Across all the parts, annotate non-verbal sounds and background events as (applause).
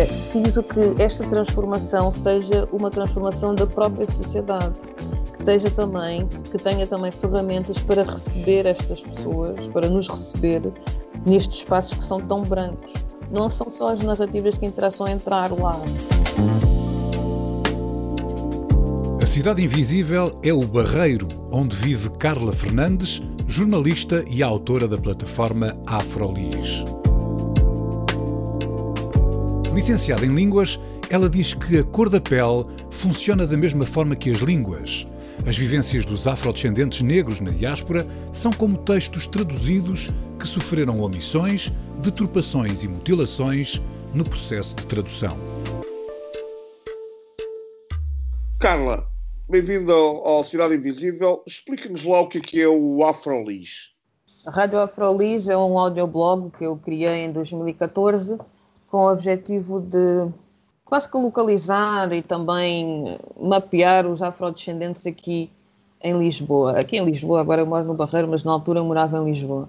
É preciso que esta transformação seja uma transformação da própria sociedade, que esteja também, que tenha também ferramentas para receber estas pessoas, para nos receber nestes espaços que são tão brancos. Não são só as narrativas que interessam entrar lá. A Cidade Invisível é o barreiro onde vive Carla Fernandes, jornalista e autora da plataforma Afrolis. Licenciada em Línguas, ela diz que a cor da pele funciona da mesma forma que as línguas. As vivências dos afrodescendentes negros na diáspora são como textos traduzidos que sofreram omissões, deturpações e mutilações no processo de tradução. Carla, bem-vindo ao, ao Cidade Invisível. Explica-nos lá o que é, que é o Afrolis. A Rádio Afrolis é um audioblog que eu criei em 2014 com o objetivo de quase que localizar e também mapear os afrodescendentes aqui em Lisboa. Aqui em Lisboa, agora eu moro no Barreiro, mas na altura morava em Lisboa.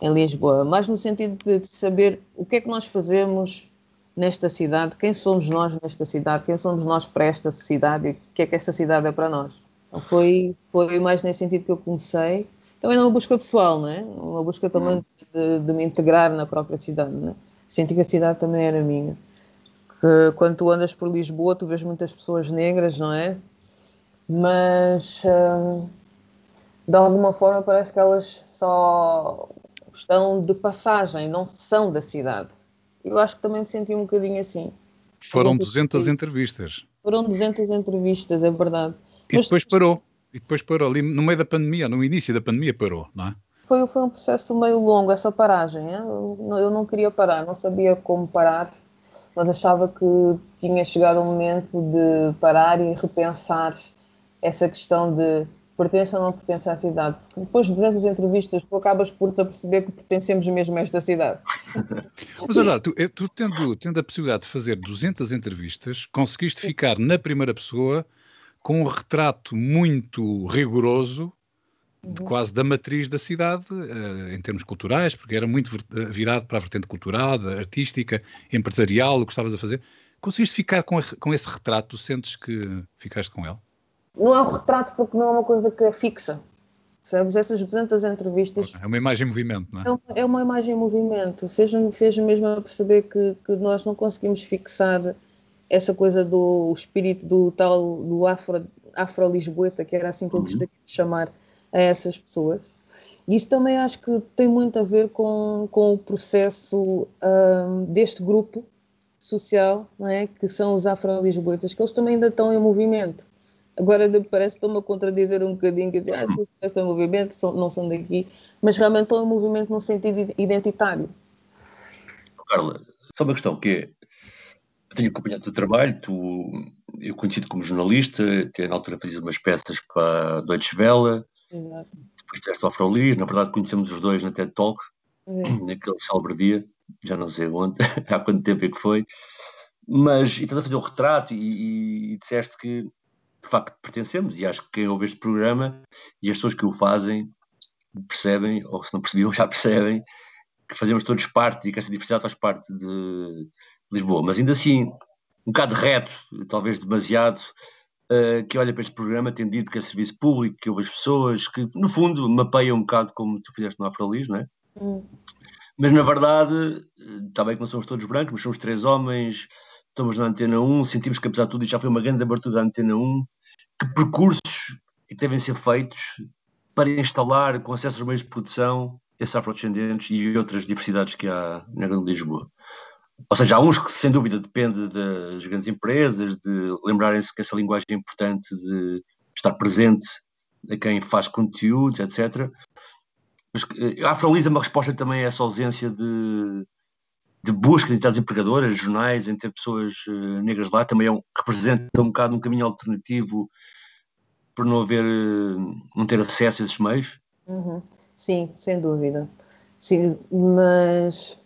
Em Lisboa, mas no sentido de, de saber o que é que nós fazemos nesta cidade, quem somos nós nesta cidade, quem somos nós para esta cidade e o que é que esta cidade é para nós. Então foi, foi mais nesse sentido que eu comecei. Também numa busca pessoal, né? uma busca também de, de me integrar na própria cidade. Né? Senti que a cidade também era minha. Que quando tu andas por Lisboa, tu vês muitas pessoas negras, não é? Mas hum, de alguma forma parece que elas só estão de passagem, não são da cidade. Eu acho que também me senti um bocadinho assim. Foram 200 entrevistas. Foram 200 entrevistas, é verdade. E Mas, depois parou. E depois parou ali no meio da pandemia, no início da pandemia parou, não é? Foi, foi um processo meio longo essa paragem. Eu, eu não queria parar, não sabia como parar, mas achava que tinha chegado o momento de parar e repensar essa questão de pertence ou não pertence à cidade. Depois de 200 entrevistas, tu acabas por te perceber que pertencemos mesmo a esta cidade. (laughs) Mas olha, tu, eh, tu tendo, tendo a possibilidade de fazer 200 entrevistas, conseguiste ficar na primeira pessoa com um retrato muito rigoroso. Quase da matriz da cidade, uh, em termos culturais, porque era muito eh, virado para a vertente cultural, artística, empresarial, o que estavas a fazer. Conseguiste ficar com, a, com esse retrato? Sentes que ficaste com ele? Não é um retrato porque não é uma coisa que é fixa. Sabes? Essas 200 entrevistas. É uma imagem em movimento, não é? É uma, é uma imagem em movimento. Fez-me fez mesmo a perceber que, que nós não conseguimos fixar essa coisa do espírito do tal do afro, afro-lisboeta, que era assim que eu uhum. gostaria de chamar a essas pessoas. E isto também acho que tem muito a ver com, com o processo um, deste grupo social, não é? que são os afro-lisboetas, que eles também ainda estão em movimento. Agora parece que estou-me a contradizer um bocadinho, que ah, as estão em movimento, são, não são daqui, mas realmente estão em movimento no sentido identitário. Carla, só uma questão que é, eu tenho acompanhado o teu trabalho, tu, eu conheci-te como jornalista, até na altura fazias umas peças para a Deutsche Welle, Exato. depois fizeste o Afrolis, na verdade conhecemos os dois na TED Talk, uhum. (clears throat) naquele célebre dia, já não sei onde, (laughs) há quanto tempo é que foi, mas e estás a fazer o retrato e, e, e disseste que de facto pertencemos, e acho que quem ouve este programa e as pessoas que o fazem percebem, ou se não percebiam, (laughs) já percebem, que fazemos todos parte e que essa diversidade faz parte de Lisboa. Mas ainda assim, um bocado reto, talvez demasiado, uh, que olha para este programa, tendo dito que é serviço público, que ouve as pessoas, que no fundo mapeia um bocado como tu fizeste no Afrolis, não é? Hum. Mas na verdade, está bem que não somos todos brancos, mas somos três homens, estamos na Antena 1, sentimos que apesar de tudo já foi uma grande abertura da Antena 1, que percursos que devem ser feitos para instalar com acesso aos meios de produção esses afrodescendentes e outras diversidades que há na Grande Lisboa. Ou seja, há uns que sem dúvida depende das grandes empresas, de lembrarem-se que essa linguagem é importante de estar presente a quem faz conteúdos, etc. Mas a Afrolisa é uma resposta também a essa ausência de, de busca de entidades empregadoras, jornais, em ter pessoas uh, negras lá, também é um, representa um bocado um caminho alternativo por não haver, uh, não ter acesso a esses meios? Uhum. Sim, sem dúvida. Sim, mas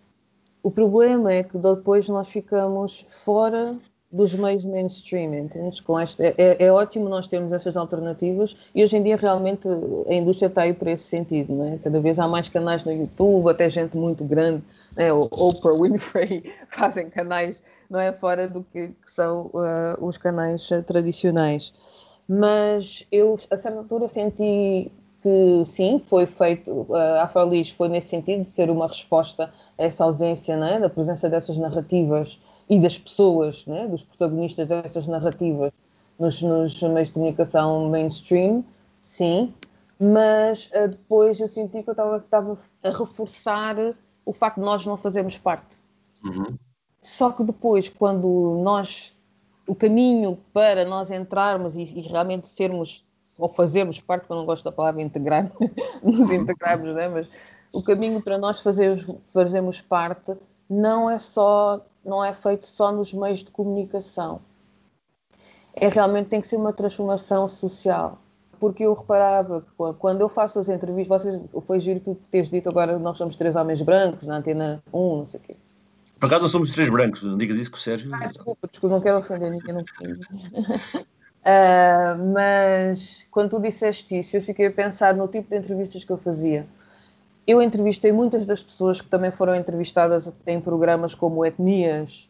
o problema é que depois nós ficamos fora dos meios mainstream, entendes? Com este, é, é, é, ótimo nós termos essas alternativas e hoje em dia realmente a indústria está aí para esse sentido, não é? Cada vez há mais canais no YouTube, até gente muito grande, né? o Oprah Winfrey (laughs) fazem canais, não é? Fora do que, que são uh, os canais uh, tradicionais. Mas eu, a certa altura, senti que sim, foi feito, a Afrolis foi nesse sentido de ser uma resposta a essa ausência, é? da presença dessas narrativas e das pessoas, né, dos protagonistas dessas narrativas nos, nos meios de comunicação mainstream, sim, mas uh, depois eu senti que eu estava a reforçar o facto de nós não fazermos parte. Uhum. Só que depois, quando nós, o caminho para nós entrarmos e, e realmente sermos, ou fazermos parte, porque eu não gosto da palavra integrar, (laughs) nos integrarmos, né? mas o caminho para nós fazermos, fazermos parte não é só não é feito só nos meios de comunicação. É realmente tem que ser uma transformação social. Porque eu reparava que quando eu faço as entrevistas, vocês, foi giro tu teres dito agora nós somos três homens brancos na antena 1, não sei o quê. Por acaso não somos três brancos, não digas isso com o Sérgio. Ah, desculpa, desculpa, não quero ofender ninguém. Não uh, mas quando tu disseste isso, eu fiquei a pensar no tipo de entrevistas que eu fazia eu entrevistei muitas das pessoas que também foram entrevistadas em programas como Etnias,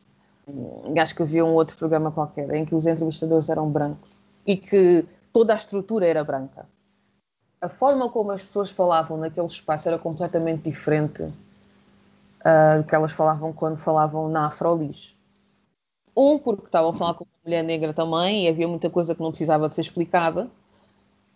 acho que havia um outro programa qualquer, em que os entrevistadores eram brancos e que toda a estrutura era branca. A forma como as pessoas falavam naquele espaço era completamente diferente uh, do que elas falavam quando falavam na Afrolis. Um, porque estavam a falar com uma mulher negra também e havia muita coisa que não precisava de ser explicada.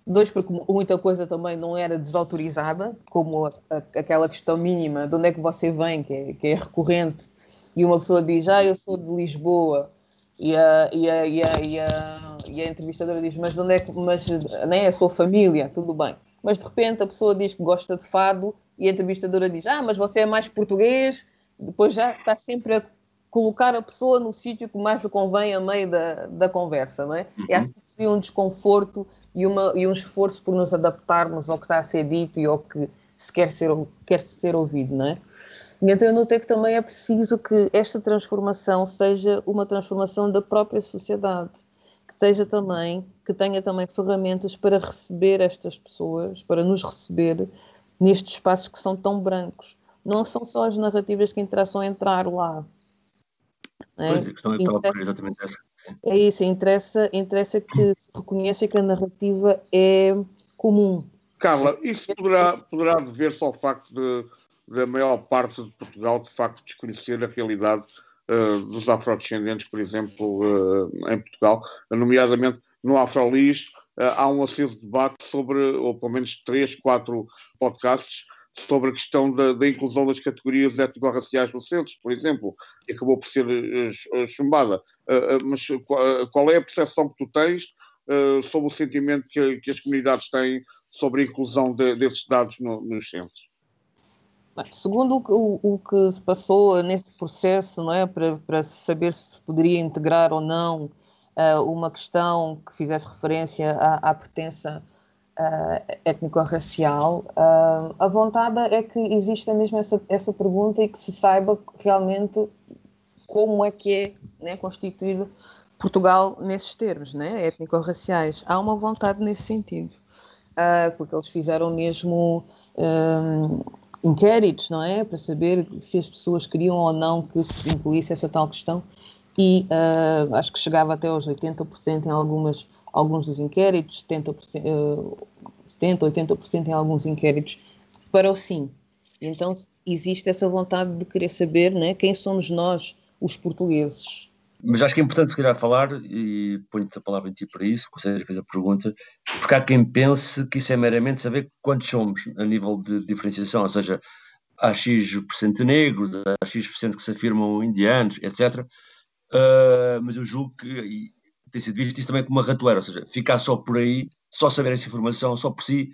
Dois, porque muita coisa também não era desautorizada, como a, aquela questão mínima de onde é que você vem, que é, que é recorrente, e uma pessoa diz, ah, eu sou de Lisboa, e a, e a, e a, e a, e a entrevistadora diz, mas onde é que, mas nem é a sua família, tudo bem. Mas de repente a pessoa diz que gosta de fado e a entrevistadora diz, ah, mas você é mais português, depois já está sempre a colocar a pessoa no sítio que mais lhe convém a meio da, da conversa, não é? Uhum. É assim um desconforto e, uma, e um esforço por nos adaptarmos ao que está a ser dito e ao que se quer ser, quer ser ouvido, não é? E então eu notei que também é preciso que esta transformação seja uma transformação da própria sociedade, que seja também, que tenha também ferramentas para receber estas pessoas, para nos receber nestes espaços que são tão brancos. Não são só as narrativas que interessam entrar lá, é? Pois, a questão é exatamente essa. É isso, interessa, interessa que se reconheça que a narrativa é comum. Carla, isso poderá, poderá dever-se ao facto de, da maior parte de Portugal, de facto, desconhecer a realidade uh, dos afrodescendentes, por exemplo, uh, em Portugal, nomeadamente no Afrolis, uh, há um aceso debate sobre, ou pelo menos três, quatro podcasts sobre a questão da, da inclusão das categorias étnico-raciais no centro, por exemplo, que acabou por ser uh, chumbada. Uh, mas qual é a percepção que tu tens sobre o sentimento que, que, as comunidades têm sobre a inclusão de, desses dados no, nos centros? Segundo o, o, o, que se passou nesse processo, não é, para, para saber se poderia integrar ou não uma questão que fizesse referência à, à pertença uh, étnico-racial, uh, a vontade é que exista mesmo essa, essa pergunta e que se saiba realmente como é que é né, constituído Portugal nesses termos, né, étnico-raciais. Há uma vontade nesse sentido, uh, porque eles fizeram mesmo inquéritos, não é, para saber se as pessoas queriam ou não que se incluísse essa tal questão e uh, acho que chegava até aos 80% em algumas alguns dos inquéritos, 70%, uh, 70 80% em alguns inquéritos, para o sim. Então existe essa vontade de querer saber né, quem somos nós, os portugueses. Mas acho que é importante se calhar falar, e ponho-te a palavra em ti para isso, que você fez a pergunta, porque há quem pense que isso é meramente saber quantos somos a nível de diferenciação, ou seja, há X% negros, há X% que se afirmam indianos, etc. Uh, ah, mas eu julgo que, tem sido visto isso também como uma ratoeira, ou seja, ficar só por aí só saber essa informação, só por si,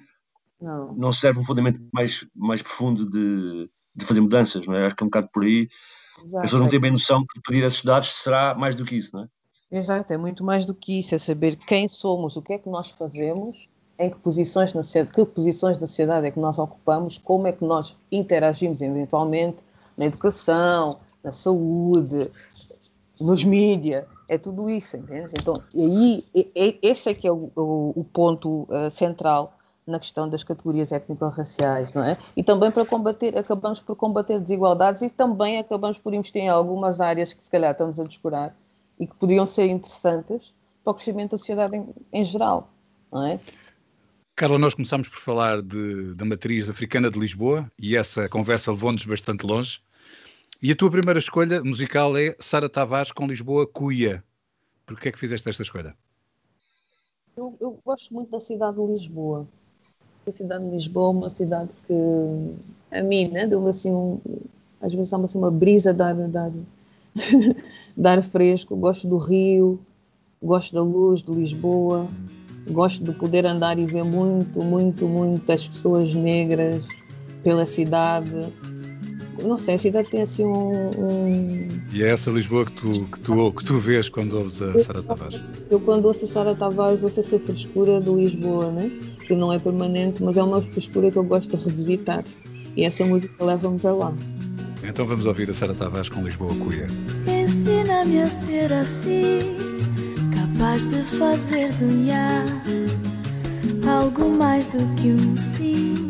não, não serve um fundamento mais, mais profundo de, de fazer mudanças, não é? Acho que é um bocado por aí. Exato. As pessoas não têm bem noção que pedir esses dados será mais do que isso, não é? Exato, é muito mais do que isso, é saber quem somos, o que é que nós fazemos, em que posições na sociedade, que posições da sociedade é que nós ocupamos, como é que nós interagimos eventualmente na educação, na saúde, nos mídias, é tudo isso, entende? Então, aí, esse é que é o, o, o ponto uh, central na questão das categorias étnico-raciais, não é? E também para combater, acabamos por combater desigualdades e também acabamos por investir em algumas áreas que se calhar estamos a descurar e que poderiam ser interessantes para o crescimento da sociedade em, em geral, não é? Carla, nós começámos por falar de, da matriz africana de Lisboa e essa conversa levou-nos bastante longe. E a tua primeira escolha musical é Sara Tavares com Lisboa Cuia. Por que é que fizeste esta escolha? Eu, eu, gosto muito da cidade de Lisboa. A cidade de Lisboa é uma cidade que, a mim, né, deu assim um, às vezes dá-me assim uma brisa de ar, de, ar, (laughs) de ar fresco. Gosto do Rio, gosto da luz de Lisboa, gosto de poder andar e ver muito, muito, muitas pessoas negras pela cidade não sei, a cidade tem assim um, um... E é essa Lisboa que tu, que tu, que tu vês quando ouves a Sara Tavares? Eu quando ouço a Sara Tavares ouço essa frescura de Lisboa, né? que não é permanente, mas é uma frescura que eu gosto de revisitar. E essa música leva-me para lá. Então vamos ouvir a Sara Tavares com Lisboa Cuia. Ensina-me a ser assim, capaz de fazer do algo mais do que um sim.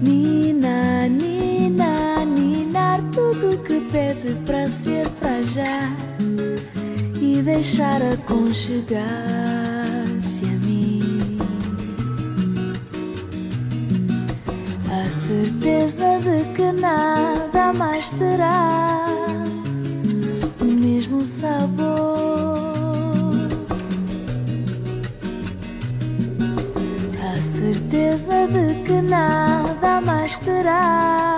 Nina, Nina, ninar tudo que pede para ser para já e deixar aconchegar-se a mim. A certeza de que nada mais terá o mesmo sabor. Certeza de que nada mais terá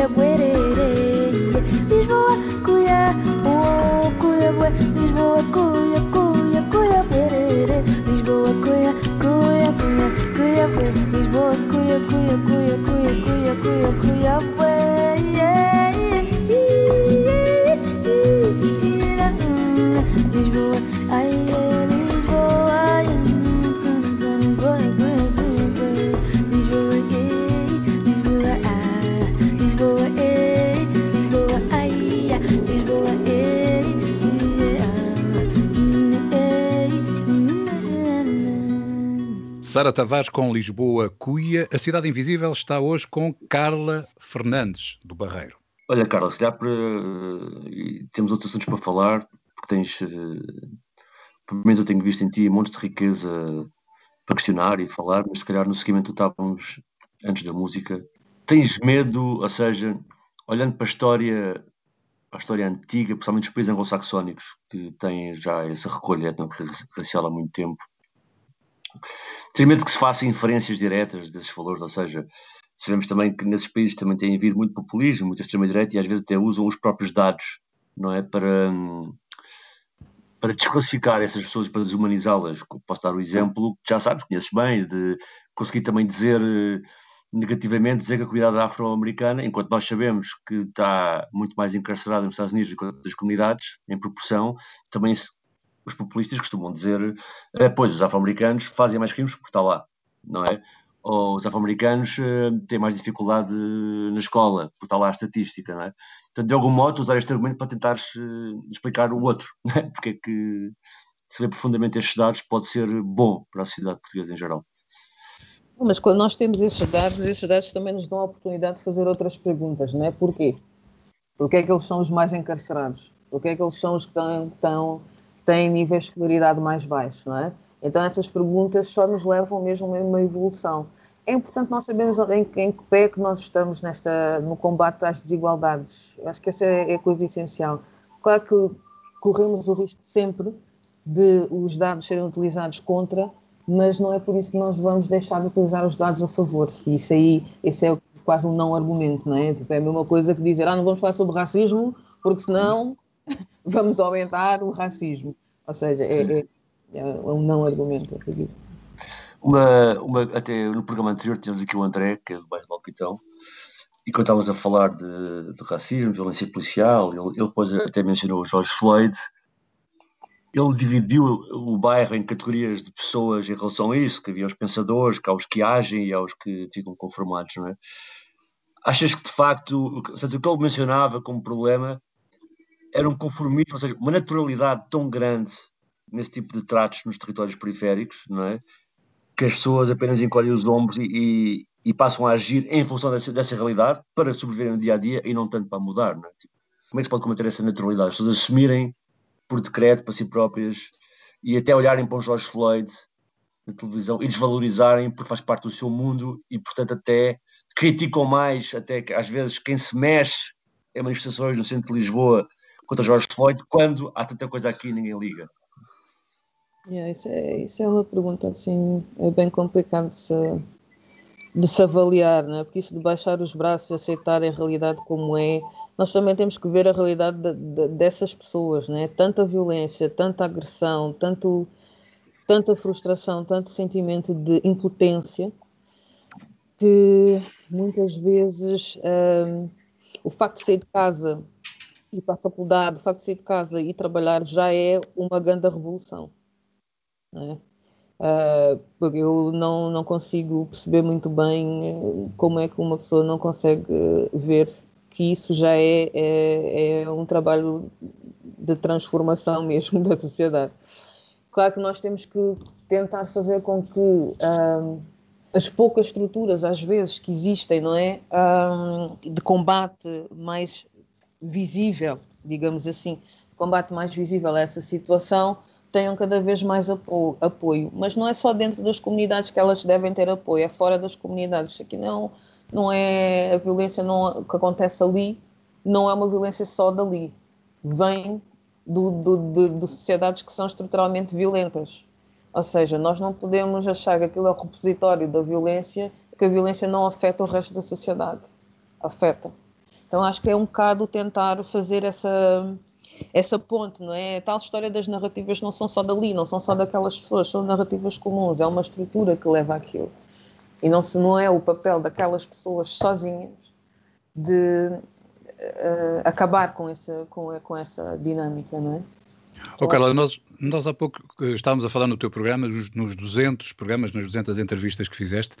Lisboa, cuia, buerere. Sara Tavares com Lisboa Cuia. A Cidade Invisível está hoje com Carla Fernandes, do Barreiro. Olha, Carla, se calhar para, e temos outros assuntos para falar, porque tens, eh, pelo menos eu tenho visto em ti montes de riqueza para questionar e falar, mas se calhar no seguimento estávamos antes da música, tens medo, ou seja, olhando para a história, a história antiga, principalmente os países anglo-saxónicos, que têm já essa recolha étnico-racial há muito tempo, tens medo que se façam inferências diretas desses valores, ou seja, sabemos também que nesses países também tem havido muito populismo, muita extrema-direita e às vezes até usam os próprios dados, não é, para, para desclassificar essas pessoas, para desumanizá-las. Posso dar o exemplo, que já sabes, conheces bem, de conseguir também dizer eh, negativamente, dizer que a comunidade afro-americana, enquanto nós sabemos que está muito mais encarcerada nos Estados Unidos do que outras comunidades, em proporção, também os populistas costumam dizer, eh, pois, os afro-americanos fazem mais crimes porque está lá, não é? Ou os afro-americanos eh, têm mais dificuldade na escola, porque está lá a estatística, não é? Portanto, de algum modo, usar este argumento para tentares eh, explicar o outro, (laughs) é? porque é que saber profundamente estes dados pode ser bom para a sociedade portuguesa em geral. Mas quando nós temos esses dados, esses dados também nos dão a oportunidade de fazer outras perguntas, não é? Porquê? Porquê é que eles são os mais encarcerados? Porquê é que eles são os que tão, tão, têm níveis de escolaridade mais baixos, não é? Então essas perguntas só nos levam mesmo a uma evolução. É importante nós sabermos em, em que pé é que nós estamos nesta, no combate às desigualdades. Eu acho que essa é, é a coisa essencial. Claro que corremos o risco sempre de os dados serem utilizados contra, mas não é por isso que nós vamos deixar de utilizar os dados a favor. Isso aí, esse é quase um não argumento, não é? Tipo, é a mesma coisa que dizer, ah, não vamos falar sobre racismo, porque senão (laughs) vamos aumentar o racismo. Ou seja, é, é, é um não argumento. Uma, uma, até no programa anterior tínhamos aqui o André, que é do bairro do Alquitão, e quando estávamos a falar de, de racismo, violência policial, ele, ele depois até mencionou o George Floyd, ele dividiu o bairro em categorias de pessoas em relação a isso, que havia os pensadores, que há os que agem e há os que ficam conformados, não é? Achas que de facto, o que ele mencionava como problema era um conformismo, ou seja, uma naturalidade tão grande nesse tipo de tratos nos territórios periféricos, não é? Que as pessoas apenas encolhem os ombros e, e, e passam a agir em função dessa, dessa realidade para sobreviver no dia a dia e não tanto para mudar, não é? Tipo, como é que se pode combater essa naturalidade? As pessoas assumirem por decreto para si próprias e até olharem para um George Floyd na televisão e desvalorizarem porque faz parte do seu mundo e, portanto, até criticam mais, até que às vezes quem se mexe em manifestações no centro de Lisboa contra George Floyd, quando há tanta coisa aqui e ninguém liga. Yeah, isso, é, isso é uma pergunta assim, é bem complicado de se, de se avaliar, né? porque isso de baixar os braços aceitar a realidade como é, nós também temos que ver a realidade de, de, dessas pessoas, né? tanta violência, tanta agressão, tanto, tanta frustração, tanto sentimento de impotência, que muitas vezes um, o facto de sair de casa ir para a faculdade, o facto de sair de casa e trabalhar já é uma grande revolução. Né? Uh, eu não, não consigo perceber muito bem como é que uma pessoa não consegue ver que isso já é, é, é um trabalho de transformação (laughs) mesmo da sociedade. Claro que nós temos que tentar fazer com que um, as poucas estruturas, às vezes, que existem, não é? Um, de combate mais visível, digamos assim, combate mais visível a essa situação, tenham cada vez mais apo apoio. Mas não é só dentro das comunidades que elas devem ter apoio, é fora das comunidades. Isso aqui não, não é a violência não, que acontece ali, não é uma violência só dali. Vem do, do, de sociedades que são estruturalmente violentas. Ou seja, nós não podemos achar que aquilo é o repositório da violência, que a violência não afeta o resto da sociedade. Afeta. Então acho que é um bocado tentar fazer essa, essa ponte, não é? A tal história das narrativas não são só dali, não são só daquelas pessoas, são narrativas comuns, é uma estrutura que leva aquilo. E não, se não é o papel daquelas pessoas sozinhas de uh, acabar com essa, com, com essa dinâmica, não é? Oh, Carla, nós, nós há pouco eh, estávamos a falar no teu programa, nos 200 programas, nas 200 entrevistas que fizeste,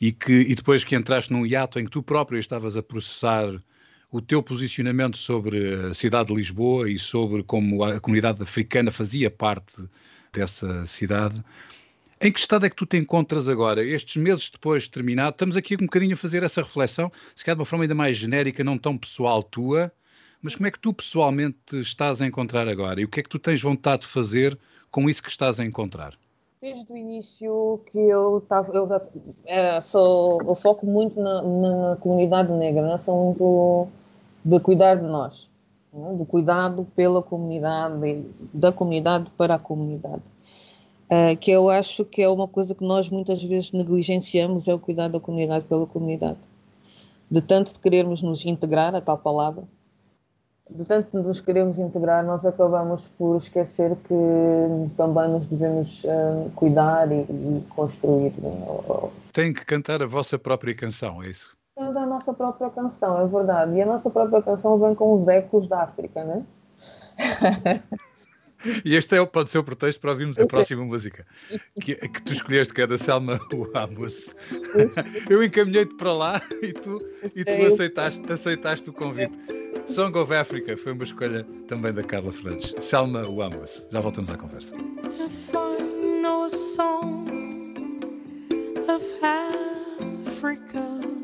e, que, e depois que entraste num hiato em que tu próprio estavas a processar o teu posicionamento sobre a cidade de Lisboa e sobre como a comunidade africana fazia parte dessa cidade. Em que estado é que tu te encontras agora, estes meses depois de terminado? Estamos aqui um bocadinho a fazer essa reflexão, se calhar de uma forma ainda mais genérica, não tão pessoal tua, mas como é que tu pessoalmente estás a encontrar agora? E o que é que tu tens vontade de fazer com isso que estás a encontrar? Desde o início que eu estava, eu, é, sou, eu foco muito na, na, na comunidade negra, né? sou muito de cuidar de nós, né? do cuidado pela comunidade, da comunidade para a comunidade. Uh, que eu acho que é uma coisa que nós muitas vezes negligenciamos, é o cuidado da comunidade pela comunidade. De tanto de querermos nos integrar, a tal palavra, de tanto nos queremos integrar, nós acabamos por esquecer que também nos devemos uh, cuidar e, e construir. Né? Tem que cantar a vossa própria canção, é isso? Cantar a nossa própria canção, é verdade. E a nossa própria canção vem com os ecos da África, não é? (laughs) E este é, pode ser o pretexto para ouvirmos a próxima música que, que tu escolheste, que é da Selma Amos. Eu encaminhei-te para lá e tu, e tu aceitaste, aceitaste o convite. Song of Africa foi uma escolha também da Carla Fernandes. Selma Amos. Já voltamos à conversa. If I know a song of Africa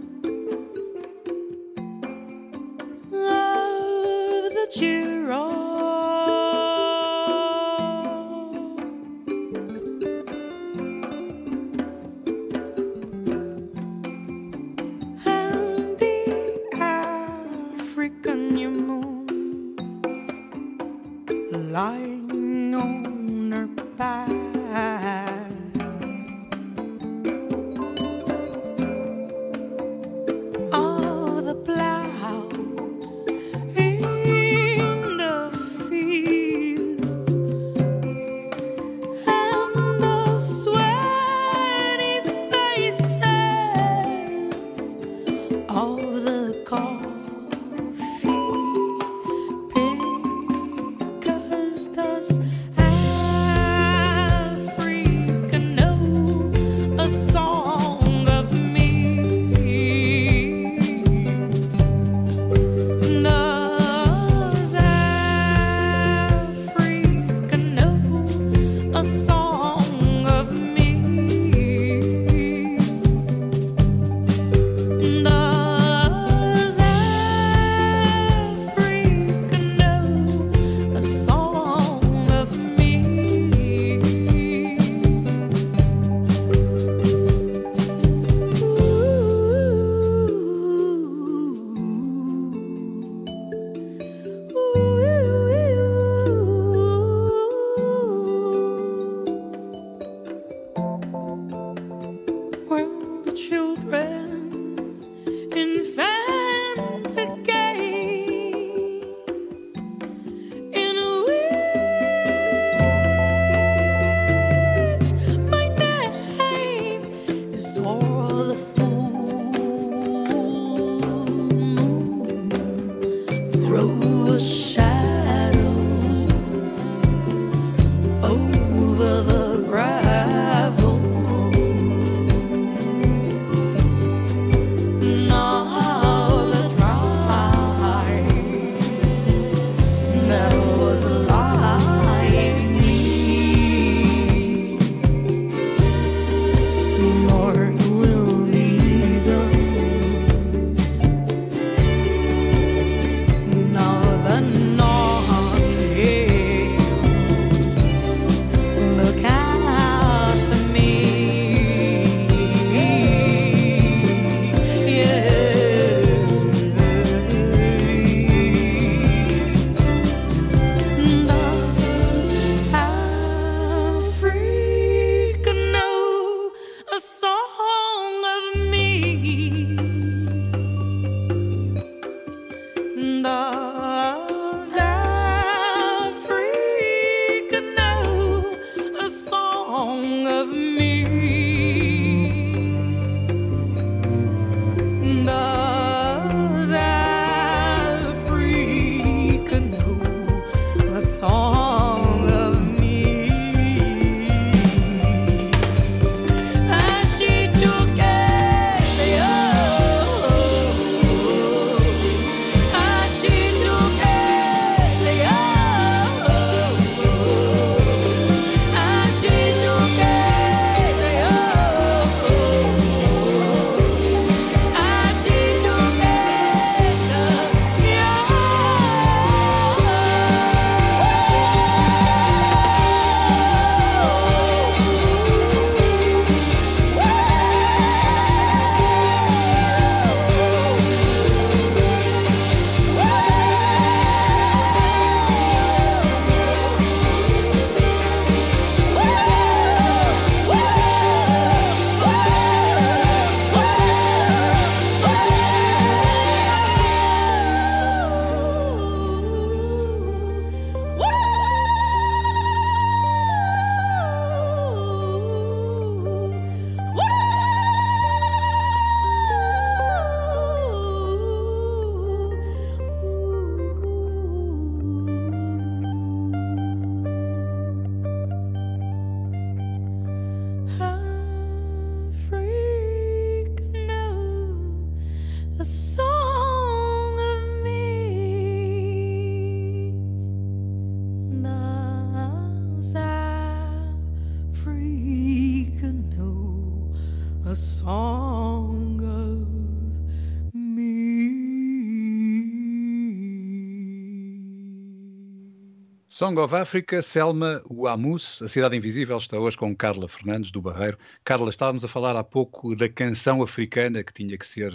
song of Africa, Selma Uamus, A Cidade Invisível, está hoje com Carla Fernandes, do Barreiro. Carla, estávamos a falar há pouco da canção africana que tinha que ser,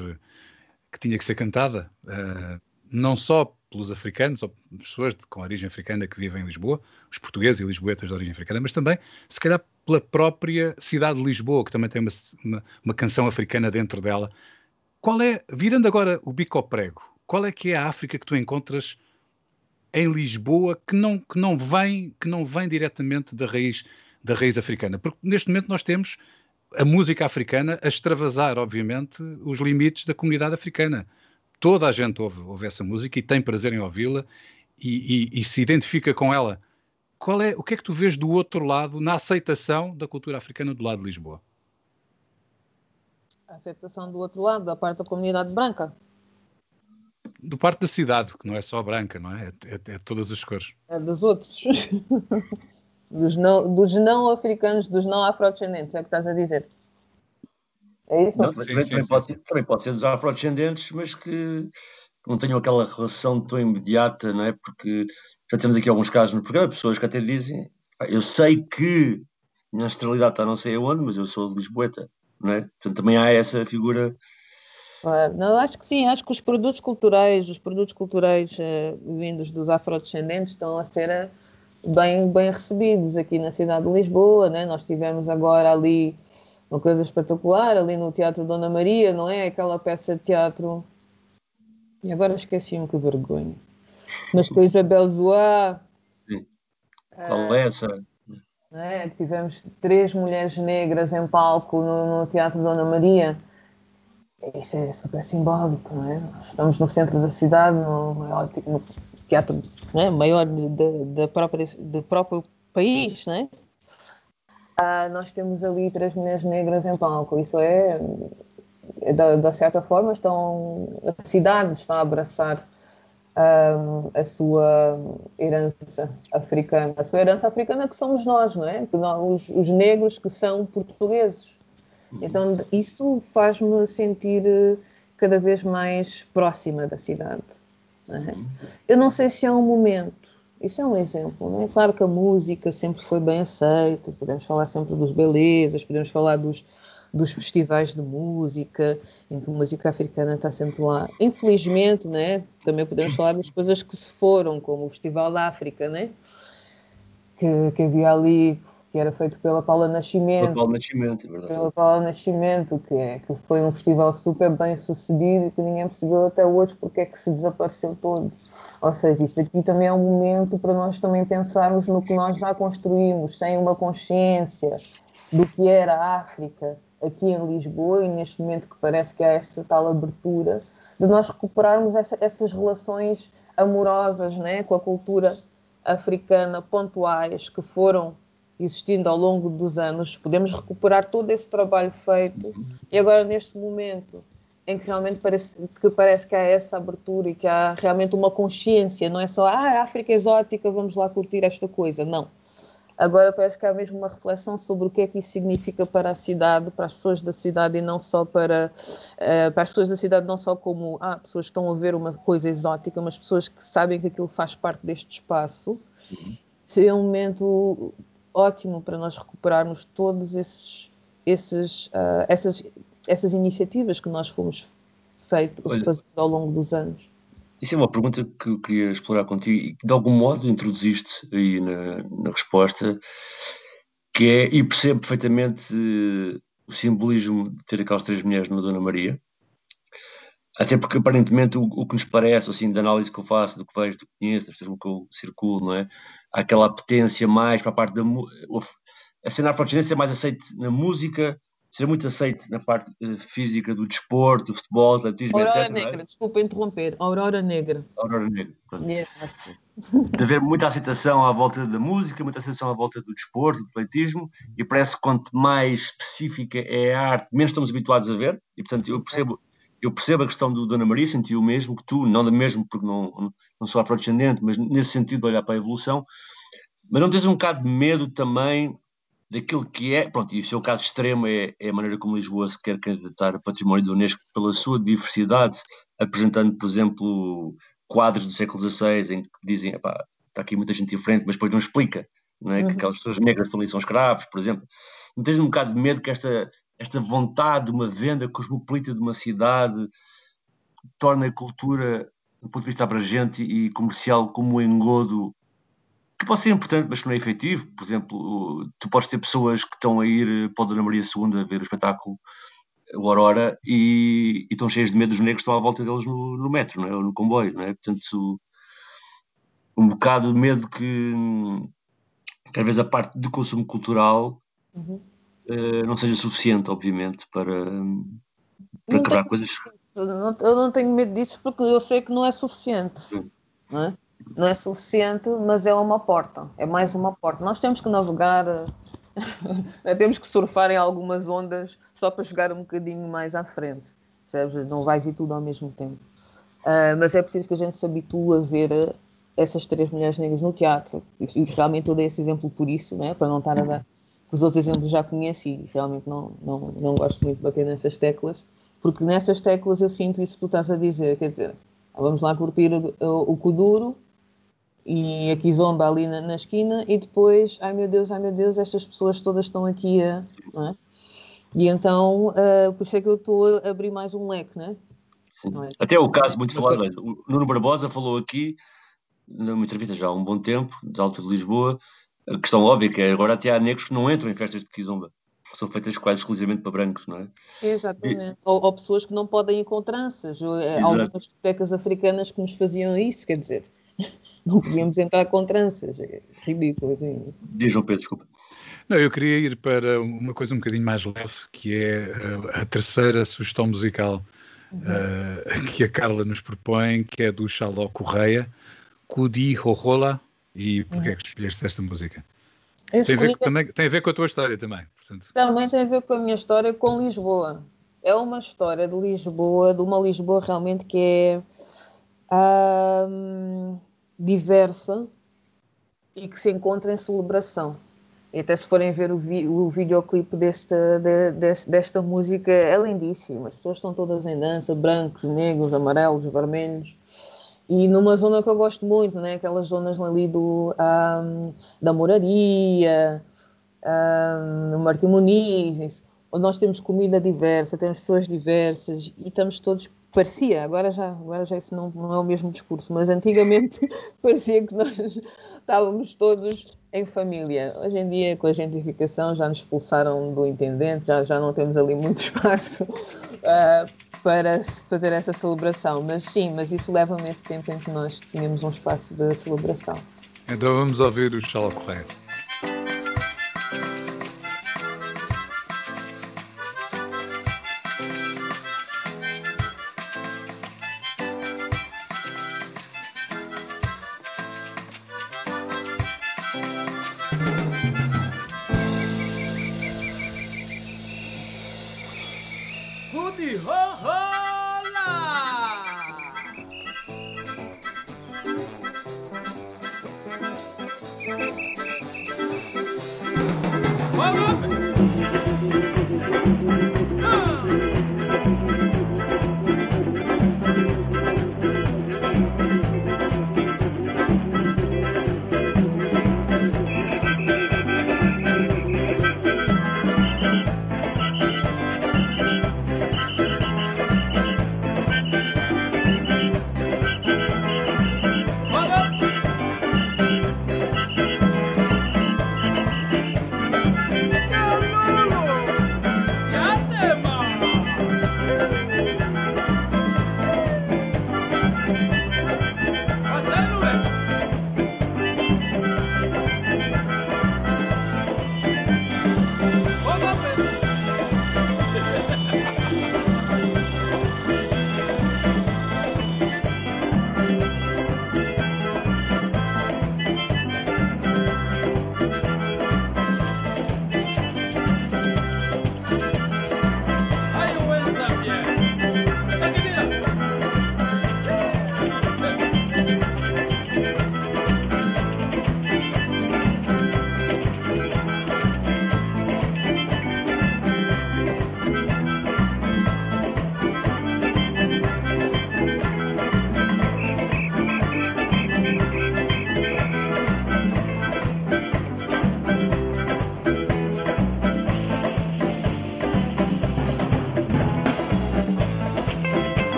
que tinha que ser cantada, uh, não só pelos africanos ou pessoas de, com origem africana que vivem em Lisboa, os portugueses e lisboetas de origem africana, mas também, se calhar, pela própria cidade de Lisboa, que também tem uma, uma, uma canção africana dentro dela. Qual é, virando agora o bico ao prego, qual é que é a África que tu encontras em Lisboa que não, que não, vem, que não vem diretamente da raiz, da raiz africana? Porque neste momento nós temos a música africana a extravasar, obviamente, os limites da comunidade africana toda a gente ouve, ouve essa música e tem prazer em ouvi-la e, e, e, se identifica com ela. Qual é, o que é que tu vês do outro lado na aceitação da cultura africana do lado de Lisboa? A aceitação do outro lado, da parte da comunidade branca. Do parte da cidade, que não é só branca, não é? É, é, é todas as cores. É dos outros. (laughs) dos, não, dos não africanos, dos não é o que estás a dizer. É isso? Não, também, sim, também, sim, pode sim. Também pode ser dos afrodescendentes, mas que não tenham aquela relação tão imediata, não é? Porque já temos aqui alguns casos no programa, pessoas que até dizem, eu sei que minha ancestralidade está não sei aonde, mas eu sou de Lisboeta, não é? Portanto, também há essa figura. Claro, não, acho que sim, acho que os produtos culturais, os produtos culturais uh, vindos dos afrodescendentes estão a ser uh, bem, bem recebidos aqui na cidade de Lisboa, né? Nós tivemos agora ali uma coisa espetacular ali no Teatro Dona Maria, não é? Aquela peça de teatro. E agora esqueci-me que vergonha. Mas com a Isabel Zoá. Sim. É essa? É, tivemos três mulheres negras em palco no, no Teatro Dona Maria. Isso é super simbólico, não é? Nós estamos no centro da cidade, no, maior, no teatro é? maior de, de, de, própria, do próprio país, não é? Ah, nós temos ali três mulheres negras em palco. Isso é, é da, da certa forma, estão, a cidade está a abraçar um, a sua herança africana. A sua herança africana que somos nós, não é? Que nós, os, os negros que são portugueses. Então, isso faz-me sentir eh, cada vez mais próxima da cidade. Não é? Uhum. Eu não sei se é um momento isso é um exemplo, não é? Claro que a música sempre foi bem aceita, podemos falar sempre dos belezas, podemos falar dos, dos festivais de música, em que a música africana está sempre lá. Infelizmente, né, também podemos falar das coisas que se foram, como o Festival da África, né, que, que havia ali que era feito pela Paula Nascimento. Pela Paula Nascimento, é verdade. Pela Paula Nascimento, que, é, que foi um festival super bem sucedido e que ninguém percebeu até hoje porque é que se desapareceu todo. Ou seja, isto aqui também é um momento para nós também pensarmos no que nós já construímos, sem uma consciência do que era a África aqui em Lisboa e neste momento que parece que há essa tal abertura, de nós recuperarmos essa, essas relações amorosas né, com a cultura africana pontuais que foram existindo ao longo dos anos, podemos recuperar todo esse trabalho feito e agora neste momento em que realmente parece que, parece que há essa abertura e que há realmente uma consciência, não é só ah, a África exótica, vamos lá curtir esta coisa, não. Agora parece que há mesmo uma reflexão sobre o que é que isso significa para a cidade, para as pessoas da cidade e não só para, uh, para as pessoas da cidade, não só como ah, pessoas que estão a ver uma coisa exótica, mas pessoas que sabem que aquilo faz parte deste espaço. Seria um momento ótimo para nós recuperarmos todos esses, esses, uh, essas, essas iniciativas que nós fomos feito, Olha, fazendo ao longo dos anos. Isso é uma pergunta que eu queria explorar contigo e que de algum modo introduziste aí na, na resposta, que é, e percebo perfeitamente uh, o simbolismo de ter aquelas três mulheres na Dona Maria, até porque aparentemente o, o, que nos parece, assim, da análise que eu faço, do que vejo, do que conheço, das pessoas que eu circulo, não é? Há aquela apetência mais para a parte da. A cena afrodescendência é mais aceite na música, ser muito aceite na parte uh, física do desporto, do futebol, do atletismo, Aurora etc. Negra, é? desculpa interromper, Aurora Negra. Aurora Negra. Yes. De haver muita aceitação à volta da música, muita aceitação à volta do desporto, do atletismo, e parece que quanto mais específica é a arte, menos estamos habituados a ver, e portanto eu percebo eu percebo a questão do Dona Maria, senti o mesmo que tu, não mesmo porque não, não sou afrodescendente, mas nesse sentido de olhar para a evolução, mas não tens um bocado de medo também daquilo que é, pronto, e o seu caso extremo é, é a maneira como Lisboa se quer candidatar a património da Unesco pela sua diversidade, apresentando, por exemplo, quadros do século XVI em que dizem, está aqui muita gente diferente, mas depois não explica, não é? Uhum. que aquelas pessoas negras estão ali são escravos, por exemplo. Não tens um bocado de medo que esta, esta vontade de uma venda cosmopolita de uma cidade torne a cultura, do ponto de vista abrangente e comercial, como um engodo que pode ser importante, mas que não é efetivo. Por exemplo, tu podes ter pessoas que estão a ir para a Dona Maria II a ver o espetáculo o Aurora e, e, estão cheios de medo dos negros que estão à volta deles no, no metro, não é? ou no comboio. Não é? Portanto, um bocado de medo que, que às vezes a parte de consumo cultural uhum. uh, não seja suficiente, obviamente, para, para quebrar coisas. Eu não tenho medo disso porque eu sei que não é suficiente. Não é? Não é suficiente, mas é uma porta, é mais uma porta. Nós temos que navegar, (laughs) temos que surfar em algumas ondas só para chegar um bocadinho mais à frente, percebes? Não vai vir tudo ao mesmo tempo. Uh, mas é preciso que a gente se habitue a ver essas três mulheres negras no teatro, e realmente eu dei esse exemplo por isso, né? para não estar a dar. Os outros exemplos já conheci e realmente não, não, não gosto muito de bater nessas teclas, porque nessas teclas eu sinto isso que tu estás a dizer, quer dizer, vamos lá curtir o, o, o Kuduro, e aqui zomba ali na, na, esquina e depois, ai meu Deus, ai meu Deus, estas pessoas todas estão aqui a. É? E então, uh, por isso é que eu estou a abrir mais um leque, né? é? Até o caso muito falado, o Nuno Barbosa falou aqui, numa entrevista já há um bom tempo, de Alta de Lisboa, a questão óbvia que é agora até há negros que não entram em festas de Kizomba, que são feitas quase exclusivamente para brancos, não é? Exatamente. E... Ou, ou, pessoas que não podem ir com tranças, ou, eh, algumas discotecas africanas que nos faziam isso, quer dizer (laughs) não podíamos entrar com tranças. É ridículo, assim. Diz João Pedro, desculpa. Não, eu queria ir para uma coisa um bocadinho mais leve, que é uh, a terceira sugestão musical uh, que a Carla nos propõe, que é do Xaló Correia, Cudi Rojola. E porquê uhum. é que escolheste esta música? Tem a, ver, também, tem a ver com a tua história também. Portanto. Também tem a ver com a minha história com Lisboa. É uma história de Lisboa, de uma Lisboa realmente que é diversa e que se encontra em celebração. E até se forem ver o, vi o videoclipe desta, de, de, desta música, é lindíssimo. As pessoas estão todas em dança, brancos, negros, amarelos, vermelhos. E numa zona que eu gosto muito, né? aquelas zonas ali do, um, da Moraria, um, Martim Muniz, onde nós temos comida diversa, temos pessoas diversas e estamos todos parecia, agora já, agora já isso não, não é o mesmo discurso, mas antigamente (laughs) parecia que nós estávamos todos em família. Hoje em dia, com a gentrificação, já nos expulsaram do intendente, já, já não temos ali muito (laughs) espaço uh, para fazer essa celebração. Mas sim, mas isso leva-me esse tempo em que nós tínhamos um espaço de celebração. Então vamos ouvir o Chala Correia.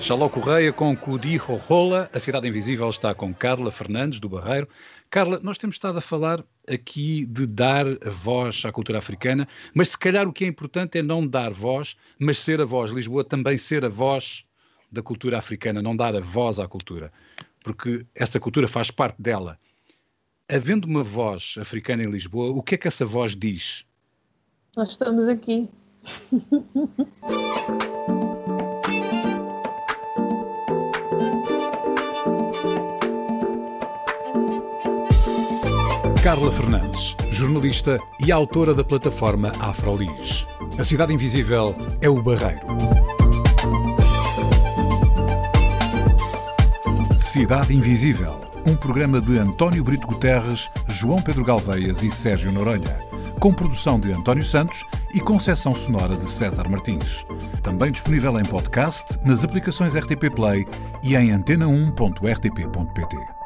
Xaló Correia com Cudi Rola. A Cidade Invisível está com Carla Fernandes, do Barreiro. Carla, nós temos estado a falar aqui de dar voz à cultura africana, mas se calhar o que é importante é não dar voz, mas ser a voz. Lisboa também ser a voz da cultura africana, não dar a voz à cultura, porque essa cultura faz parte dela. Havendo uma voz africana em Lisboa, o que é que essa voz diz? Nós estamos aqui. (laughs) Carla Fernandes, jornalista e autora da plataforma Afrolis. A Cidade Invisível é o Barreiro. Cidade Invisível, um programa de António Brito Guterres, João Pedro Galveias e Sérgio Noronha, com produção de António Santos e concessão sonora de César Martins. Também disponível em podcast, nas aplicações RTP Play e em antena1.rtp.pt.